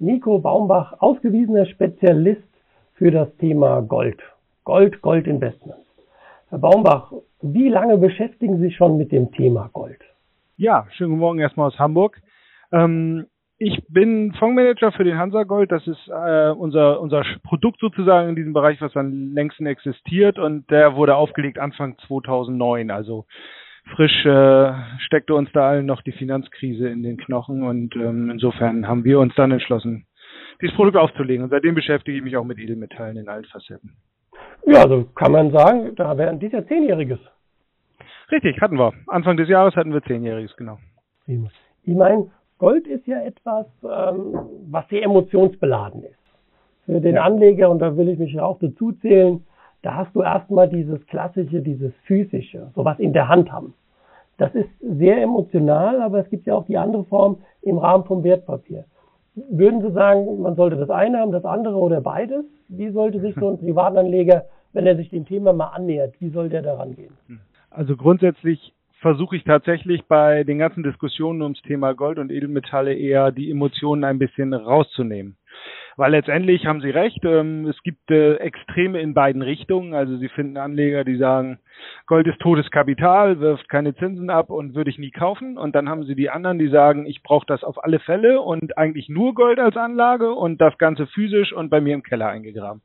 Nico Baumbach, ausgewiesener Spezialist für das Thema Gold. Gold, Goldinvestments. Herr Baumbach, wie lange beschäftigen Sie sich schon mit dem Thema Gold? Ja, schönen guten Morgen erstmal aus Hamburg. Ähm, ich bin Fondsmanager für den Hansa Gold. Das ist äh, unser, unser Produkt sozusagen in diesem Bereich, was am längsten existiert. Und der wurde aufgelegt Anfang 2009. Also frisch äh, steckte uns da allen noch die Finanzkrise in den Knochen und ähm, insofern haben wir uns dann entschlossen, dieses Produkt aufzulegen. Und seitdem beschäftige ich mich auch mit Edelmetallen in allen Facetten. Ja, also kann man sagen, da wäre dies Jahr Zehnjähriges. Richtig, hatten wir. Anfang des Jahres hatten wir Zehnjähriges, genau. Ich meine, Gold ist ja etwas, ähm, was sehr emotionsbeladen ist. Für den ja. Anleger, und da will ich mich ja auch dazu zählen, da hast du erstmal dieses klassische, dieses physische, sowas in der Hand haben. Das ist sehr emotional, aber es gibt ja auch die andere Form im Rahmen vom Wertpapier. Würden Sie sagen, man sollte das eine haben, das andere oder beides? Wie sollte sich so ein Privatanleger, wenn er sich dem Thema mal annähert, wie soll der daran gehen? Also grundsätzlich versuche ich tatsächlich bei den ganzen Diskussionen ums Thema Gold und Edelmetalle eher die Emotionen ein bisschen rauszunehmen. Weil letztendlich haben Sie recht, ähm, es gibt äh, Extreme in beiden Richtungen. Also Sie finden Anleger, die sagen, Gold ist totes Kapital, wirft keine Zinsen ab und würde ich nie kaufen. Und dann haben Sie die anderen, die sagen, ich brauche das auf alle Fälle und eigentlich nur Gold als Anlage und das Ganze physisch und bei mir im Keller eingegraben.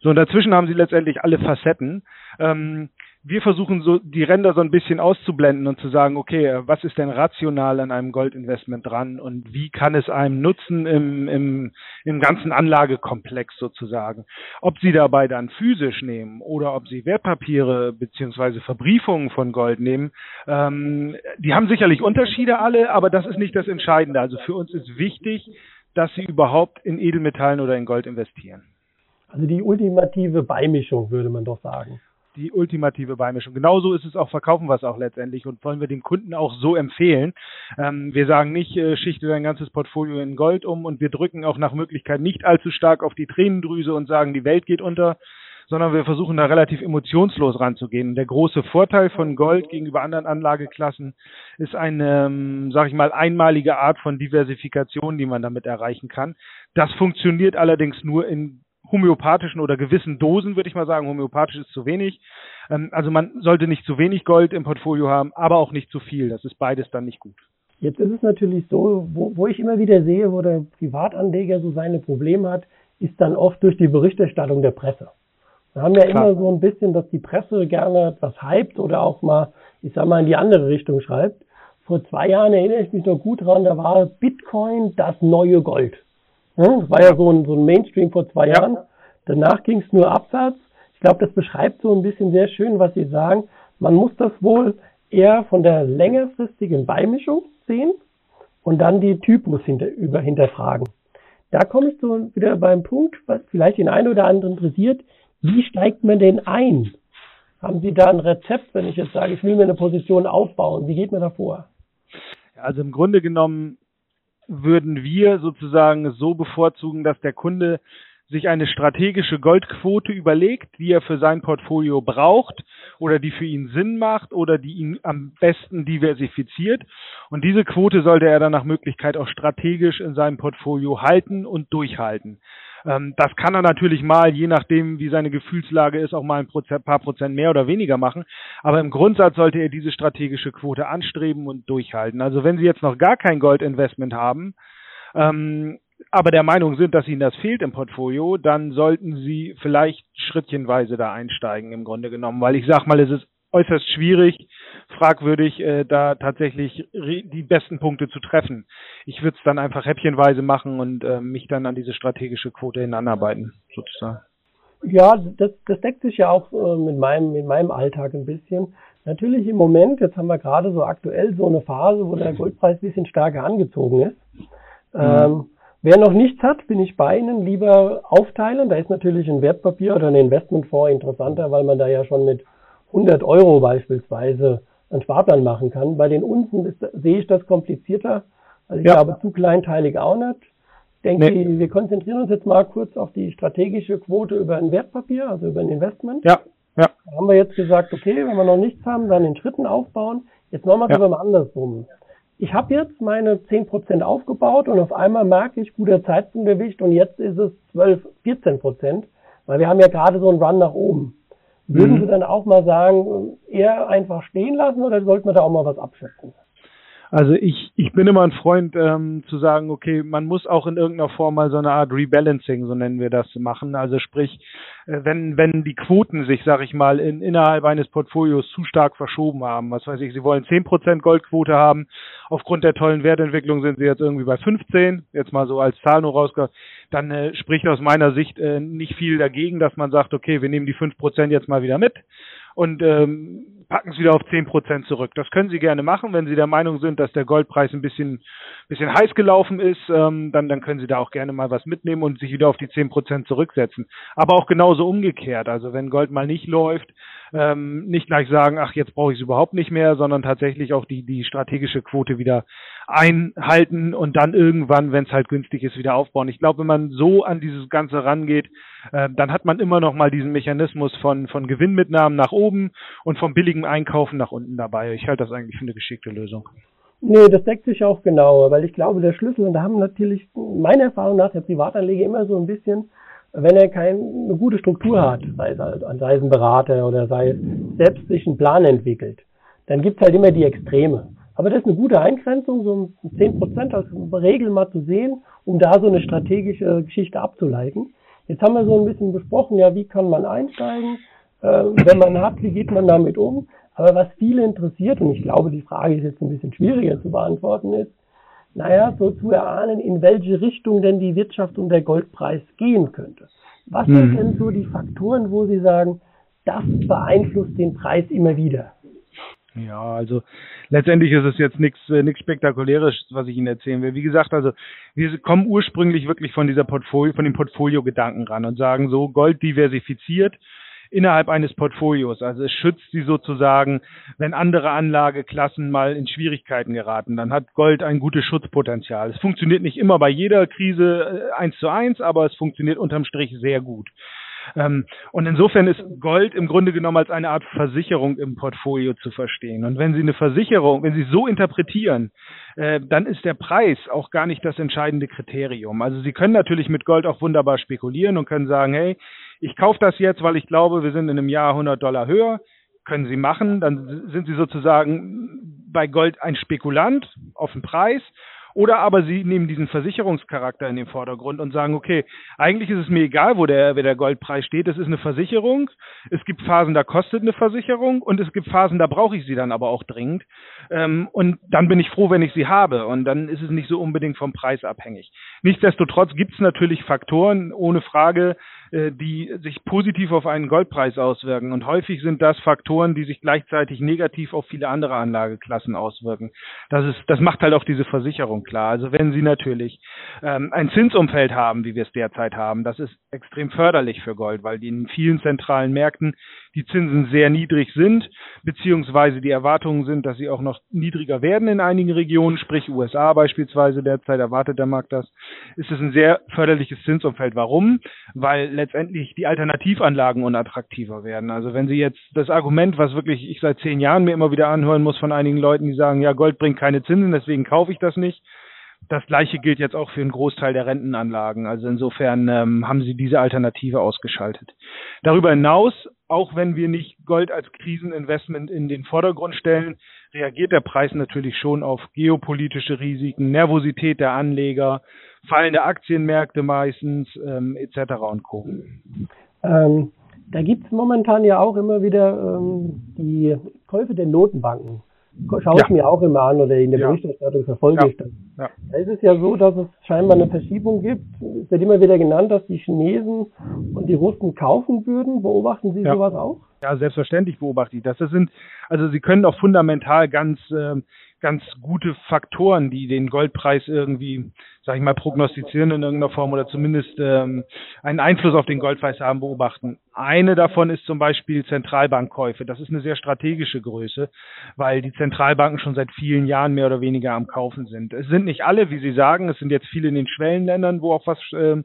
So, und dazwischen haben Sie letztendlich alle Facetten. Ähm, wir versuchen so die Ränder so ein bisschen auszublenden und zu sagen, okay, was ist denn rational an einem Goldinvestment dran und wie kann es einem nutzen im, im, im ganzen Anlagekomplex sozusagen. Ob Sie dabei dann physisch nehmen oder ob Sie Wertpapiere beziehungsweise Verbriefungen von Gold nehmen, ähm, die haben sicherlich Unterschiede alle, aber das ist nicht das Entscheidende. Also für uns ist wichtig, dass Sie überhaupt in Edelmetallen oder in Gold investieren. Also die ultimative Beimischung, würde man doch sagen die ultimative Beimischung. Genauso ist es auch, verkaufen wir es auch letztendlich und wollen wir dem Kunden auch so empfehlen. Ähm, wir sagen nicht, äh, schichte dein ganzes Portfolio in Gold um und wir drücken auch nach Möglichkeit nicht allzu stark auf die Tränendrüse und sagen, die Welt geht unter, sondern wir versuchen da relativ emotionslos ranzugehen. Der große Vorteil von Gold gegenüber anderen Anlageklassen ist eine, ähm, sag ich mal, einmalige Art von Diversifikation, die man damit erreichen kann. Das funktioniert allerdings nur in homöopathischen oder gewissen Dosen, würde ich mal sagen. Homöopathisch ist zu wenig. Ähm, also man sollte nicht zu wenig Gold im Portfolio haben, aber auch nicht zu viel. Das ist beides dann nicht gut. Jetzt ist es natürlich so, wo, wo ich immer wieder sehe, wo der Privatanleger so seine Probleme hat, ist dann oft durch die Berichterstattung der Presse. Wir haben ja Klar. immer so ein bisschen, dass die Presse gerne etwas hypt oder auch mal, ich sag mal, in die andere Richtung schreibt. Vor zwei Jahren erinnere ich mich noch gut dran, da war Bitcoin das neue Gold. Das war ja so ein, so ein Mainstream vor zwei ja. Jahren. Danach ging es nur abwärts. Ich glaube, das beschreibt so ein bisschen sehr schön, was Sie sagen. Man muss das wohl eher von der längerfristigen Beimischung sehen und dann die Typus hinter, über hinterfragen. Da komme ich so wieder beim Punkt, was vielleicht den einen oder anderen interessiert. Wie steigt man denn ein? Haben Sie da ein Rezept, wenn ich jetzt sage, ich will mir eine Position aufbauen? Wie geht man da vor? Also im Grunde genommen würden wir sozusagen so bevorzugen, dass der Kunde sich eine strategische Goldquote überlegt, die er für sein Portfolio braucht oder die für ihn Sinn macht oder die ihn am besten diversifiziert. Und diese Quote sollte er dann nach Möglichkeit auch strategisch in seinem Portfolio halten und durchhalten. Ähm, das kann er natürlich mal, je nachdem, wie seine Gefühlslage ist, auch mal ein paar Prozent mehr oder weniger machen. Aber im Grundsatz sollte er diese strategische Quote anstreben und durchhalten. Also wenn Sie jetzt noch gar kein Goldinvestment haben, ähm, aber der Meinung sind, dass ihnen das fehlt im Portfolio, dann sollten sie vielleicht schrittchenweise da einsteigen im Grunde genommen, weil ich sag mal, es ist äußerst schwierig, fragwürdig, äh, da tatsächlich die besten Punkte zu treffen. Ich würde es dann einfach häppchenweise machen und äh, mich dann an diese strategische Quote hinanarbeiten, sozusagen. Ja, das, das deckt sich ja auch äh, mit, meinem, mit meinem Alltag ein bisschen. Natürlich im Moment, jetzt haben wir gerade so aktuell so eine Phase, wo der Goldpreis ein bisschen stärker angezogen ist. Mhm. Wer noch nichts hat, bin ich bei Ihnen, lieber aufteilen. Da ist natürlich ein Wertpapier oder ein Investmentfonds interessanter, weil man da ja schon mit 100 Euro beispielsweise einen Sparplan machen kann. Bei den unten ist, sehe ich das komplizierter. Also ich ja. glaube, zu kleinteilig auch nicht. Ich denke, nee. wir konzentrieren uns jetzt mal kurz auf die strategische Quote über ein Wertpapier, also über ein Investment. Ja. Ja. Da haben wir jetzt gesagt, okay, wenn wir noch nichts haben, dann in Schritten aufbauen. Jetzt machen wir es ja. aber mal andersrum. Ich habe jetzt meine 10% aufgebaut und auf einmal merke ich, guter Zeitpunkt erwischt und jetzt ist es 12, 14%, weil wir haben ja gerade so einen Run nach oben. Würden mhm. Sie dann auch mal sagen, eher einfach stehen lassen oder sollten wir da auch mal was abschätzen? Also ich, ich bin immer ein Freund ähm, zu sagen, okay, man muss auch in irgendeiner Form mal so eine Art Rebalancing, so nennen wir das, machen. Also sprich, äh, wenn, wenn die Quoten sich, sag ich mal, in, innerhalb eines Portfolios zu stark verschoben haben, was weiß ich, Sie wollen 10% Goldquote haben, aufgrund der tollen Wertentwicklung sind Sie jetzt irgendwie bei 15, jetzt mal so als Zahl nur rausgehört, dann äh, spricht aus meiner Sicht äh, nicht viel dagegen, dass man sagt, okay, wir nehmen die 5% jetzt mal wieder mit und ähm, packen es wieder auf zehn Prozent zurück. Das können Sie gerne machen, wenn Sie der Meinung sind, dass der Goldpreis ein bisschen, bisschen heiß gelaufen ist, ähm, dann, dann können Sie da auch gerne mal was mitnehmen und sich wieder auf die zehn Prozent zurücksetzen. Aber auch genauso umgekehrt. Also wenn Gold mal nicht läuft, ähm, nicht gleich sagen, ach, jetzt brauche ich es überhaupt nicht mehr, sondern tatsächlich auch die, die strategische Quote wieder einhalten und dann irgendwann, wenn es halt günstig ist, wieder aufbauen. Ich glaube, wenn man so an dieses Ganze rangeht, äh, dann hat man immer noch mal diesen Mechanismus von, von Gewinnmitnahmen nach oben und vom billigen Einkaufen nach unten dabei. Ich halte das eigentlich für eine geschickte Lösung. Nee, das deckt sich auch genauer, weil ich glaube, der Schlüssel, und da haben natürlich meiner Erfahrung nach der Privatanleger immer so ein bisschen, wenn er keine gute Struktur hat, sei es, sei es ein Berater oder sei es selbst sich einen Plan entwickelt, dann gibt's halt immer die Extreme. Aber das ist eine gute Eingrenzung, so 10 Prozent als Regel mal zu sehen, um da so eine strategische Geschichte abzuleiten. Jetzt haben wir so ein bisschen besprochen, ja, wie kann man einsteigen, äh, wenn man hat, wie geht man damit um. Aber was viele interessiert, und ich glaube, die Frage ist jetzt ein bisschen schwieriger zu beantworten, ist, naja, so zu erahnen, in welche Richtung denn die Wirtschaft und der Goldpreis gehen könnte. Was mhm. sind denn so die Faktoren, wo Sie sagen, das beeinflusst den Preis immer wieder? Ja, also letztendlich ist es jetzt nichts äh, nichts spektakuläres, was ich Ihnen erzählen will. Wie gesagt, also wir kommen ursprünglich wirklich von dieser Portfolio, von dem Portfolio-Gedanken ran und sagen so Gold diversifiziert innerhalb eines Portfolios. Also es schützt sie sozusagen, wenn andere Anlageklassen mal in Schwierigkeiten geraten. Dann hat Gold ein gutes Schutzpotenzial. Es funktioniert nicht immer bei jeder Krise äh, eins zu eins, aber es funktioniert unterm Strich sehr gut. Ähm, und insofern ist Gold im Grunde genommen als eine Art Versicherung im Portfolio zu verstehen. Und wenn Sie eine Versicherung, wenn Sie so interpretieren, äh, dann ist der Preis auch gar nicht das entscheidende Kriterium. Also Sie können natürlich mit Gold auch wunderbar spekulieren und können sagen, hey, ich kaufe das jetzt, weil ich glaube, wir sind in einem Jahr 100 Dollar höher. Können Sie machen, dann sind Sie sozusagen bei Gold ein Spekulant auf den Preis oder aber sie nehmen diesen Versicherungscharakter in den Vordergrund und sagen, okay, eigentlich ist es mir egal, wo der, wer der Goldpreis steht. Es ist eine Versicherung. Es gibt Phasen, da kostet eine Versicherung und es gibt Phasen, da brauche ich sie dann aber auch dringend. Ähm, und dann bin ich froh, wenn ich sie habe. Und dann ist es nicht so unbedingt vom Preis abhängig. Nichtsdestotrotz gibt es natürlich Faktoren, ohne Frage, die sich positiv auf einen Goldpreis auswirken. Und häufig sind das Faktoren, die sich gleichzeitig negativ auf viele andere Anlageklassen auswirken. Das ist, das macht halt auch diese Versicherung klar. Also wenn Sie natürlich ähm, ein Zinsumfeld haben, wie wir es derzeit haben, das ist extrem förderlich für Gold, weil die in vielen zentralen Märkten die Zinsen sehr niedrig sind, beziehungsweise die Erwartungen sind, dass sie auch noch niedriger werden in einigen Regionen, sprich USA beispielsweise derzeit erwartet der Markt das, ist es ein sehr förderliches Zinsumfeld. Warum? Weil letztendlich die Alternativanlagen unattraktiver werden. Also wenn Sie jetzt das Argument, was wirklich ich seit zehn Jahren mir immer wieder anhören muss von einigen Leuten, die sagen, ja, Gold bringt keine Zinsen, deswegen kaufe ich das nicht, das gleiche gilt jetzt auch für einen Großteil der Rentenanlagen. Also insofern ähm, haben sie diese Alternative ausgeschaltet. Darüber hinaus, auch wenn wir nicht Gold als Kriseninvestment in den Vordergrund stellen, reagiert der Preis natürlich schon auf geopolitische Risiken, Nervosität der Anleger, fallende Aktienmärkte meistens ähm, etc. und Co. Ähm, da gibt es momentan ja auch immer wieder ähm, die Käufe der Notenbanken schaue ich ja. mir auch immer an oder in der ja. Berichterstattung verfolge ja. ich das. Da ist es ja so, dass es scheinbar eine Verschiebung gibt. Es wird immer wieder genannt, dass die Chinesen und die Russen kaufen würden. Beobachten Sie sowas auch? Ja, selbstverständlich beobachte ich das. Das sind, also Sie können auch fundamental ganz äh, ganz gute Faktoren, die den Goldpreis irgendwie, sag ich mal, prognostizieren in irgendeiner Form oder zumindest ähm, einen Einfluss auf den Goldpreis haben, beobachten. Eine davon ist zum Beispiel Zentralbankkäufe. Das ist eine sehr strategische Größe, weil die Zentralbanken schon seit vielen Jahren mehr oder weniger am Kaufen sind. Es sind nicht alle, wie Sie sagen, es sind jetzt viele in den Schwellenländern, wo auch was äh,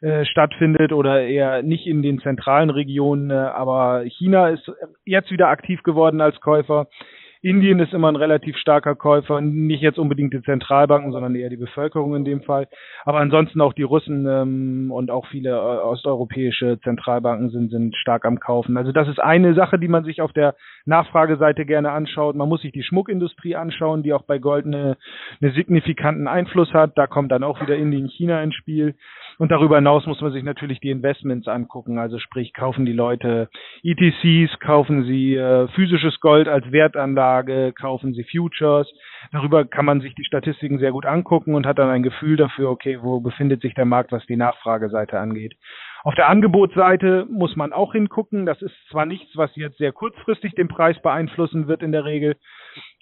äh, stattfindet oder eher nicht in den zentralen Regionen. Äh, aber China ist jetzt wieder aktiv geworden als Käufer. Indien ist immer ein relativ starker Käufer, nicht jetzt unbedingt die Zentralbanken, sondern eher die Bevölkerung in dem Fall. Aber ansonsten auch die Russen ähm, und auch viele äh, osteuropäische Zentralbanken sind, sind stark am Kaufen. Also das ist eine Sache, die man sich auf der Nachfrageseite gerne anschaut. Man muss sich die Schmuckindustrie anschauen, die auch bei Gold eine, einen signifikanten Einfluss hat. Da kommt dann auch wieder Indien, China ins Spiel. Und darüber hinaus muss man sich natürlich die Investments angucken. Also sprich, kaufen die Leute ETCs, kaufen sie äh, physisches Gold als Wertanlage, kaufen sie Futures. Darüber kann man sich die Statistiken sehr gut angucken und hat dann ein Gefühl dafür, okay, wo befindet sich der Markt, was die Nachfrageseite angeht. Auf der Angebotsseite muss man auch hingucken. Das ist zwar nichts, was jetzt sehr kurzfristig den Preis beeinflussen wird in der Regel,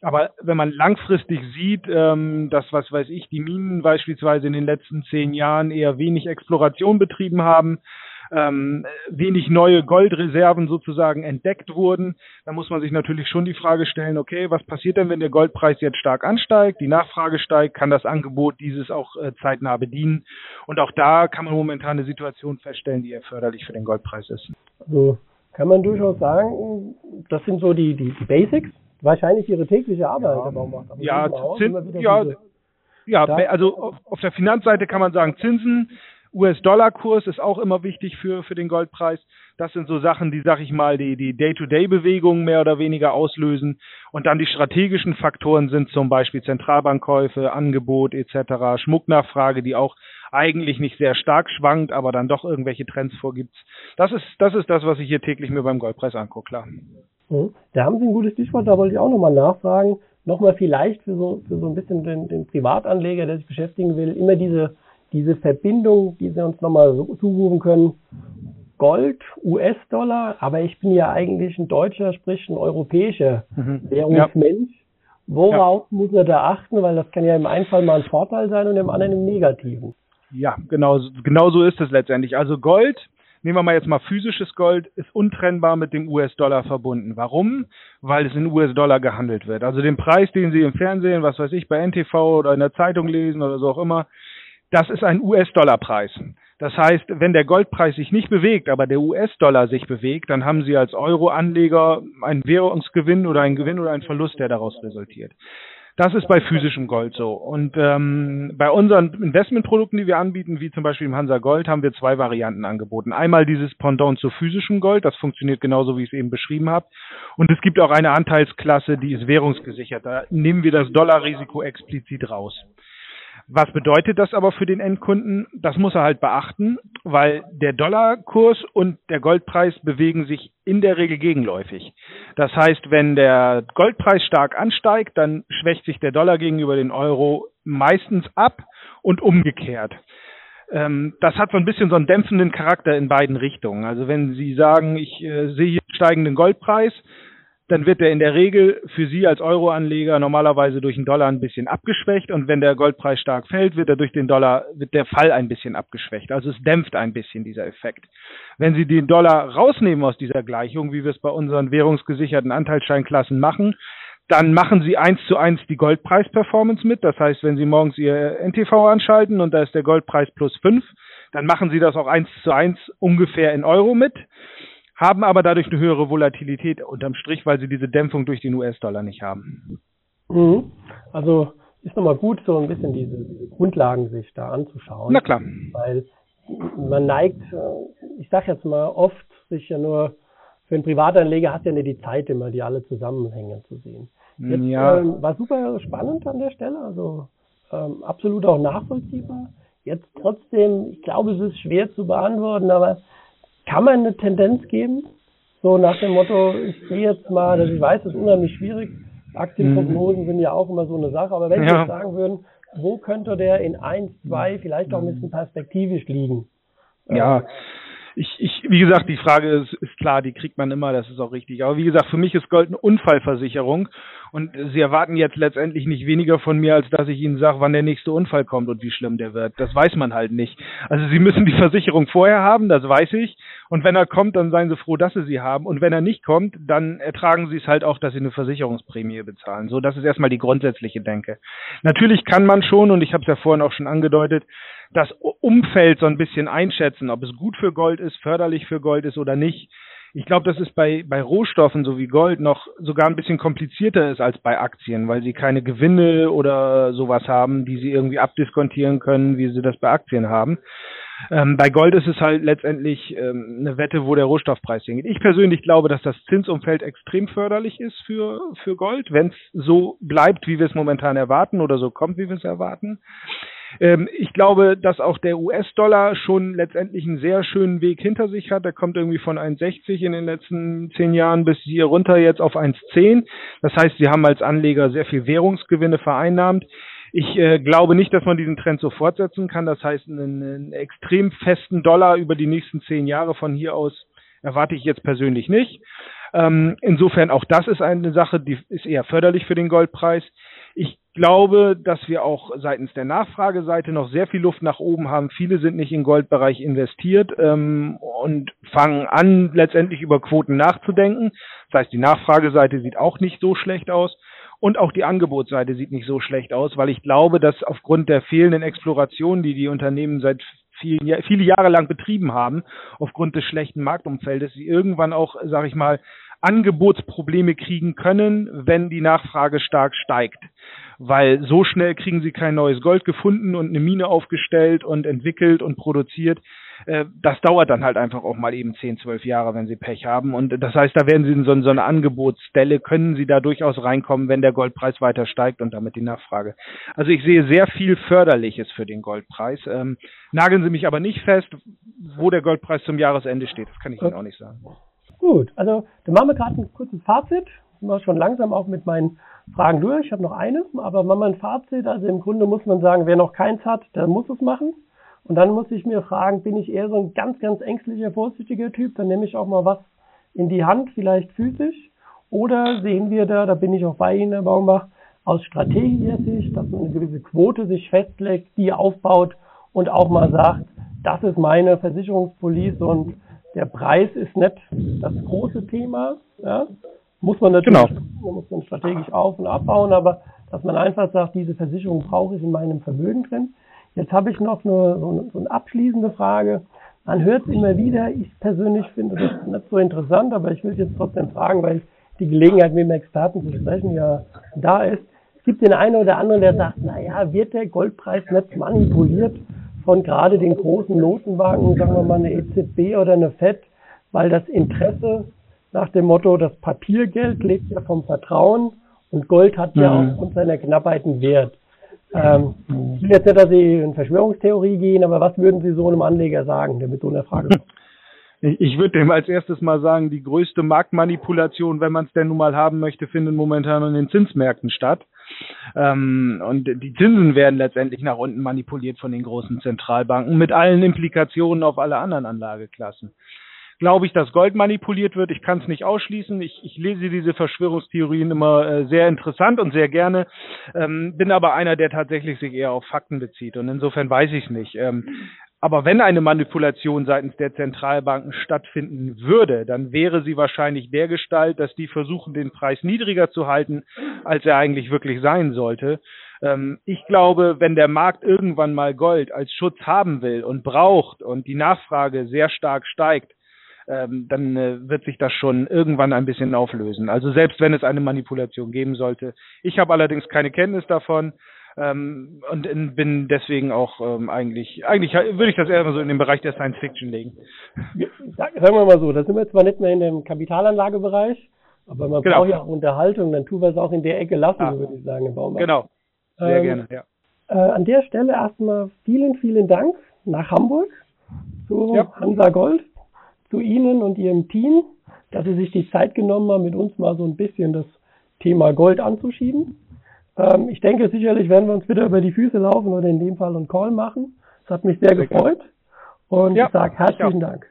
aber wenn man langfristig sieht, ähm, dass, was weiß ich, die Minen beispielsweise in den letzten zehn Jahren eher wenig Exploration betrieben haben, ähm, wenig neue Goldreserven sozusagen entdeckt wurden, dann muss man sich natürlich schon die Frage stellen, okay, was passiert denn, wenn der Goldpreis jetzt stark ansteigt, die Nachfrage steigt, kann das Angebot dieses auch äh, zeitnah bedienen? Und auch da kann man momentan eine Situation feststellen, die erforderlich für den Goldpreis ist. Also kann man durchaus sagen, das sind so die, die, die Basics, wahrscheinlich ihre tägliche Arbeit ja, macht. Aber ja, Zins, ja, ja, also auf der Finanzseite kann man sagen, Zinsen, US-Dollar-Kurs ist auch immer wichtig für, für den Goldpreis. Das sind so Sachen, die, sag ich mal, die, die Day-to-Day-Bewegungen mehr oder weniger auslösen. Und dann die strategischen Faktoren sind zum Beispiel Zentralbankkäufe, Angebot etc., Schmucknachfrage, die auch eigentlich nicht sehr stark schwankt, aber dann doch irgendwelche Trends vorgibt. Das ist, das ist das, was ich hier täglich mir beim Goldpreis angucke, klar. Mhm. Da haben Sie ein gutes Stichwort, da wollte ich auch nochmal nachfragen. Nochmal vielleicht für so, für so ein bisschen den, den Privatanleger, der sich beschäftigen will, immer diese diese Verbindung, die Sie uns nochmal so zurufen können, Gold, US-Dollar, aber ich bin ja eigentlich ein Deutscher, sprich ein europäischer mhm. Währungsmensch. Ja. Worauf ja. muss er da achten? Weil das kann ja im einen Fall mal ein Vorteil sein und im anderen im Negativen. Ja, genau, genau so ist es letztendlich. Also Gold, nehmen wir mal jetzt mal physisches Gold, ist untrennbar mit dem US-Dollar verbunden. Warum? Weil es in US-Dollar gehandelt wird. Also den Preis, den Sie im Fernsehen, was weiß ich, bei NTV oder in der Zeitung lesen oder so auch immer, das ist ein US-Dollar-Preis. Das heißt, wenn der Goldpreis sich nicht bewegt, aber der US-Dollar sich bewegt, dann haben Sie als Euro-Anleger einen Währungsgewinn oder einen Gewinn oder einen Verlust, der daraus resultiert. Das ist bei physischem Gold so. Und ähm, bei unseren Investmentprodukten, die wir anbieten, wie zum Beispiel im Hansa Gold, haben wir zwei Varianten angeboten. Einmal dieses Pendant zu physischem Gold, das funktioniert genauso, wie ich es eben beschrieben habe. Und es gibt auch eine Anteilsklasse, die ist währungsgesichert. Da nehmen wir das Dollarrisiko explizit raus. Was bedeutet das aber für den Endkunden? Das muss er halt beachten, weil der Dollarkurs und der Goldpreis bewegen sich in der Regel gegenläufig. Das heißt, wenn der Goldpreis stark ansteigt, dann schwächt sich der Dollar gegenüber den Euro meistens ab und umgekehrt. Ähm, das hat so ein bisschen so einen dämpfenden Charakter in beiden Richtungen. Also wenn Sie sagen, ich äh, sehe hier steigenden Goldpreis, dann wird er in der Regel für Sie als Euroanleger normalerweise durch den Dollar ein bisschen abgeschwächt und wenn der Goldpreis stark fällt, wird er durch den Dollar, wird der Fall ein bisschen abgeschwächt. Also es dämpft ein bisschen dieser Effekt. Wenn Sie den Dollar rausnehmen aus dieser Gleichung, wie wir es bei unseren währungsgesicherten Anteilsscheinklassen machen, dann machen Sie eins zu eins die Goldpreis-Performance mit. Das heißt, wenn Sie morgens Ihr NTV anschalten und da ist der Goldpreis plus fünf, dann machen Sie das auch eins zu eins ungefähr in Euro mit haben aber dadurch eine höhere Volatilität unterm Strich, weil sie diese Dämpfung durch den US-Dollar nicht haben. Mhm. Also ist nochmal gut, so ein bisschen diese, diese Grundlagen sich da anzuschauen. Na klar. Weil man neigt, äh, ich sage jetzt mal oft, sich ja nur für einen Privatanleger hat ja nicht die Zeit immer, die alle Zusammenhänge zu sehen. Jetzt, ja. ähm, war super spannend an der Stelle, also ähm, absolut auch nachvollziehbar. jetzt trotzdem, ich glaube, es ist schwer zu beantworten, aber kann man eine Tendenz geben? So nach dem Motto, ich sehe jetzt mal, dass ich weiß, das ist unheimlich schwierig. Aktienprognosen mhm. sind ja auch immer so eine Sache, aber wenn ja. Sie sagen würden, wo könnte der in eins, zwei, vielleicht auch ein bisschen perspektivisch liegen? Ja, ich, ich, wie gesagt, die Frage ist, ist klar, die kriegt man immer, das ist auch richtig. Aber wie gesagt, für mich ist Gold eine Unfallversicherung und Sie erwarten jetzt letztendlich nicht weniger von mir, als dass ich Ihnen sage, wann der nächste Unfall kommt und wie schlimm der wird. Das weiß man halt nicht. Also Sie müssen die Versicherung vorher haben, das weiß ich. Und wenn er kommt, dann seien Sie froh, dass Sie sie haben. Und wenn er nicht kommt, dann ertragen Sie es halt auch, dass Sie eine Versicherungsprämie bezahlen. So, das ist erstmal die grundsätzliche Denke. Natürlich kann man schon, und ich habe es ja vorhin auch schon angedeutet, das Umfeld so ein bisschen einschätzen, ob es gut für Gold ist, förderlich für Gold ist oder nicht. Ich glaube, dass es bei, bei Rohstoffen so wie Gold noch sogar ein bisschen komplizierter ist als bei Aktien, weil sie keine Gewinne oder sowas haben, die sie irgendwie abdiskontieren können, wie sie das bei Aktien haben. Ähm, bei Gold ist es halt letztendlich ähm, eine Wette, wo der Rohstoffpreis hingeht. Ich persönlich glaube, dass das Zinsumfeld extrem förderlich ist für, für Gold, wenn es so bleibt, wie wir es momentan erwarten oder so kommt, wie wir es erwarten. Ähm, ich glaube, dass auch der US-Dollar schon letztendlich einen sehr schönen Weg hinter sich hat. Der kommt irgendwie von 1,60 in den letzten zehn Jahren bis hier runter jetzt auf 1,10. Das heißt, sie haben als Anleger sehr viel Währungsgewinne vereinnahmt. Ich äh, glaube nicht, dass man diesen Trend so fortsetzen kann. Das heißt, einen, einen extrem festen Dollar über die nächsten zehn Jahre von hier aus erwarte ich jetzt persönlich nicht. Ähm, insofern auch das ist eine Sache, die ist eher förderlich für den Goldpreis. Ich glaube, dass wir auch seitens der Nachfrageseite noch sehr viel Luft nach oben haben. Viele sind nicht im Goldbereich investiert ähm, und fangen an, letztendlich über Quoten nachzudenken. Das heißt, die Nachfrageseite sieht auch nicht so schlecht aus. Und auch die Angebotsseite sieht nicht so schlecht aus, weil ich glaube, dass aufgrund der fehlenden Exploration, die die Unternehmen seit viel, viele Jahre lang betrieben haben, aufgrund des schlechten Marktumfeldes, sie irgendwann auch, sage ich mal, Angebotsprobleme kriegen können, wenn die Nachfrage stark steigt. Weil so schnell kriegen sie kein neues Gold gefunden und eine Mine aufgestellt und entwickelt und produziert. Äh, das dauert dann halt einfach auch mal eben 10, 12 Jahre, wenn sie Pech haben. Und das heißt, da werden sie in so, so eine Angebotsstelle, können sie da durchaus reinkommen, wenn der Goldpreis weiter steigt und damit die Nachfrage. Also ich sehe sehr viel Förderliches für den Goldpreis. Ähm, nageln Sie mich aber nicht fest, wo der Goldpreis zum Jahresende steht. Das kann ich Ihnen auch nicht sagen. Gut, also dann machen wir gerade ein kurzes Fazit. Sind wir schon langsam auch mit meinen Fragen durch. Ich habe noch eine, aber wir ein Fazit. Also im Grunde muss man sagen, wer noch keins hat, der muss es machen. Und dann muss ich mir fragen, bin ich eher so ein ganz, ganz ängstlicher, vorsichtiger Typ, dann nehme ich auch mal was in die Hand, vielleicht physisch. Oder sehen wir da, da bin ich auch bei Ihnen, Herr Baumbach, aus strategischer Sicht, dass man eine gewisse Quote sich festlegt, die aufbaut und auch mal sagt, das ist meine Versicherungspolice und der Preis ist nicht das große Thema. Ja? Muss man natürlich, genau. muss man strategisch auf- und abbauen, aber dass man einfach sagt, diese Versicherung brauche ich in meinem Vermögen drin. Jetzt habe ich noch eine, so, eine, so eine abschließende Frage. Man hört es immer wieder. Ich persönlich finde das nicht so interessant, aber ich will es jetzt trotzdem fragen, weil die Gelegenheit, mit dem Experten zu sprechen, ja da ist. Es gibt den einen oder anderen, der sagt, naja, wird der Goldpreis nicht manipuliert von gerade den großen Notenbanken, sagen wir mal eine EZB oder eine FED, weil das Interesse nach dem Motto, das Papiergeld lebt ja vom Vertrauen und Gold hat ja mhm. aufgrund seiner Knappheit einen Wert. Ähm, ich will jetzt nicht, dass Sie in Verschwörungstheorie gehen, aber was würden Sie so einem Anleger sagen, der mit so einer Frage kommt? Ich würde dem als erstes mal sagen, die größte Marktmanipulation, wenn man es denn nun mal haben möchte, findet momentan an den Zinsmärkten statt. Ähm, und die Zinsen werden letztendlich nach unten manipuliert von den großen Zentralbanken mit allen Implikationen auf alle anderen Anlageklassen. Glaube ich, dass Gold manipuliert wird? Ich kann es nicht ausschließen. Ich, ich lese diese Verschwörungstheorien immer äh, sehr interessant und sehr gerne, ähm, bin aber einer, der tatsächlich sich eher auf Fakten bezieht. Und insofern weiß ich nicht. Ähm, aber wenn eine Manipulation seitens der Zentralbanken stattfinden würde, dann wäre sie wahrscheinlich der Gestalt, dass die versuchen, den Preis niedriger zu halten, als er eigentlich wirklich sein sollte. Ähm, ich glaube, wenn der Markt irgendwann mal Gold als Schutz haben will und braucht und die Nachfrage sehr stark steigt, ähm, dann äh, wird sich das schon irgendwann ein bisschen auflösen. Also selbst wenn es eine Manipulation geben sollte. Ich habe allerdings keine Kenntnis davon. Ähm, und bin deswegen auch ähm, eigentlich, eigentlich würde ich das eher so in den Bereich der Science Fiction legen. sagen wir mal so, da sind wir zwar nicht mehr in dem Kapitalanlagebereich, aber man genau. braucht ja auch Unterhaltung, dann tun wir es auch in der Ecke lassen, ja. würde ich sagen, im Baumarkt. Genau, sehr ähm, gerne, ja. Äh, an der Stelle erstmal vielen, vielen Dank nach Hamburg zu ja. Hansa Gold, zu Ihnen und Ihrem Team, dass Sie sich die Zeit genommen haben, mit uns mal so ein bisschen das Thema Gold anzuschieben. Ähm, ich denke, sicherlich werden wir uns wieder über die Füße laufen oder in dem Fall einen Call machen. Das hat mich sehr, sehr gefreut. Und ja, ich sage herzlichen ja. Dank.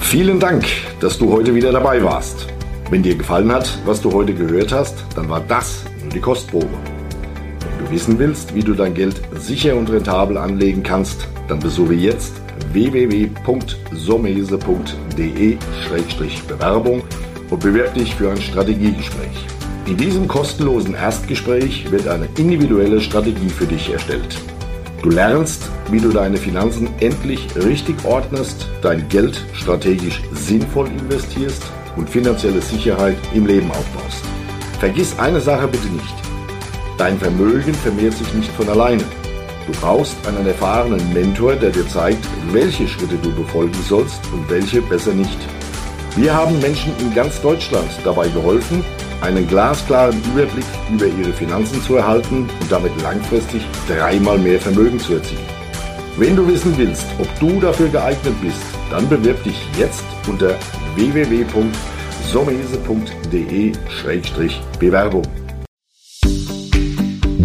Vielen Dank, dass du heute wieder dabei warst. Wenn dir gefallen hat, was du heute gehört hast, dann war das nur die Kostprobe. Wenn du wissen willst, wie du dein Geld sicher und rentabel anlegen kannst, dann besuche jetzt www.somese.de-bewerbung und bewirb dich für ein Strategiegespräch. In diesem kostenlosen Erstgespräch wird eine individuelle Strategie für dich erstellt. Du lernst, wie du deine Finanzen endlich richtig ordnest, dein Geld strategisch sinnvoll investierst und finanzielle Sicherheit im Leben aufbaust. Vergiss eine Sache bitte nicht. Dein Vermögen vermehrt sich nicht von alleine. Du brauchst einen erfahrenen Mentor, der dir zeigt, welche Schritte du befolgen sollst und welche besser nicht. Wir haben Menschen in ganz Deutschland dabei geholfen, einen glasklaren Überblick über ihre Finanzen zu erhalten und damit langfristig dreimal mehr Vermögen zu erzielen. Wenn du wissen willst, ob du dafür geeignet bist, dann bewirb dich jetzt unter www.somese.de-bewerbung.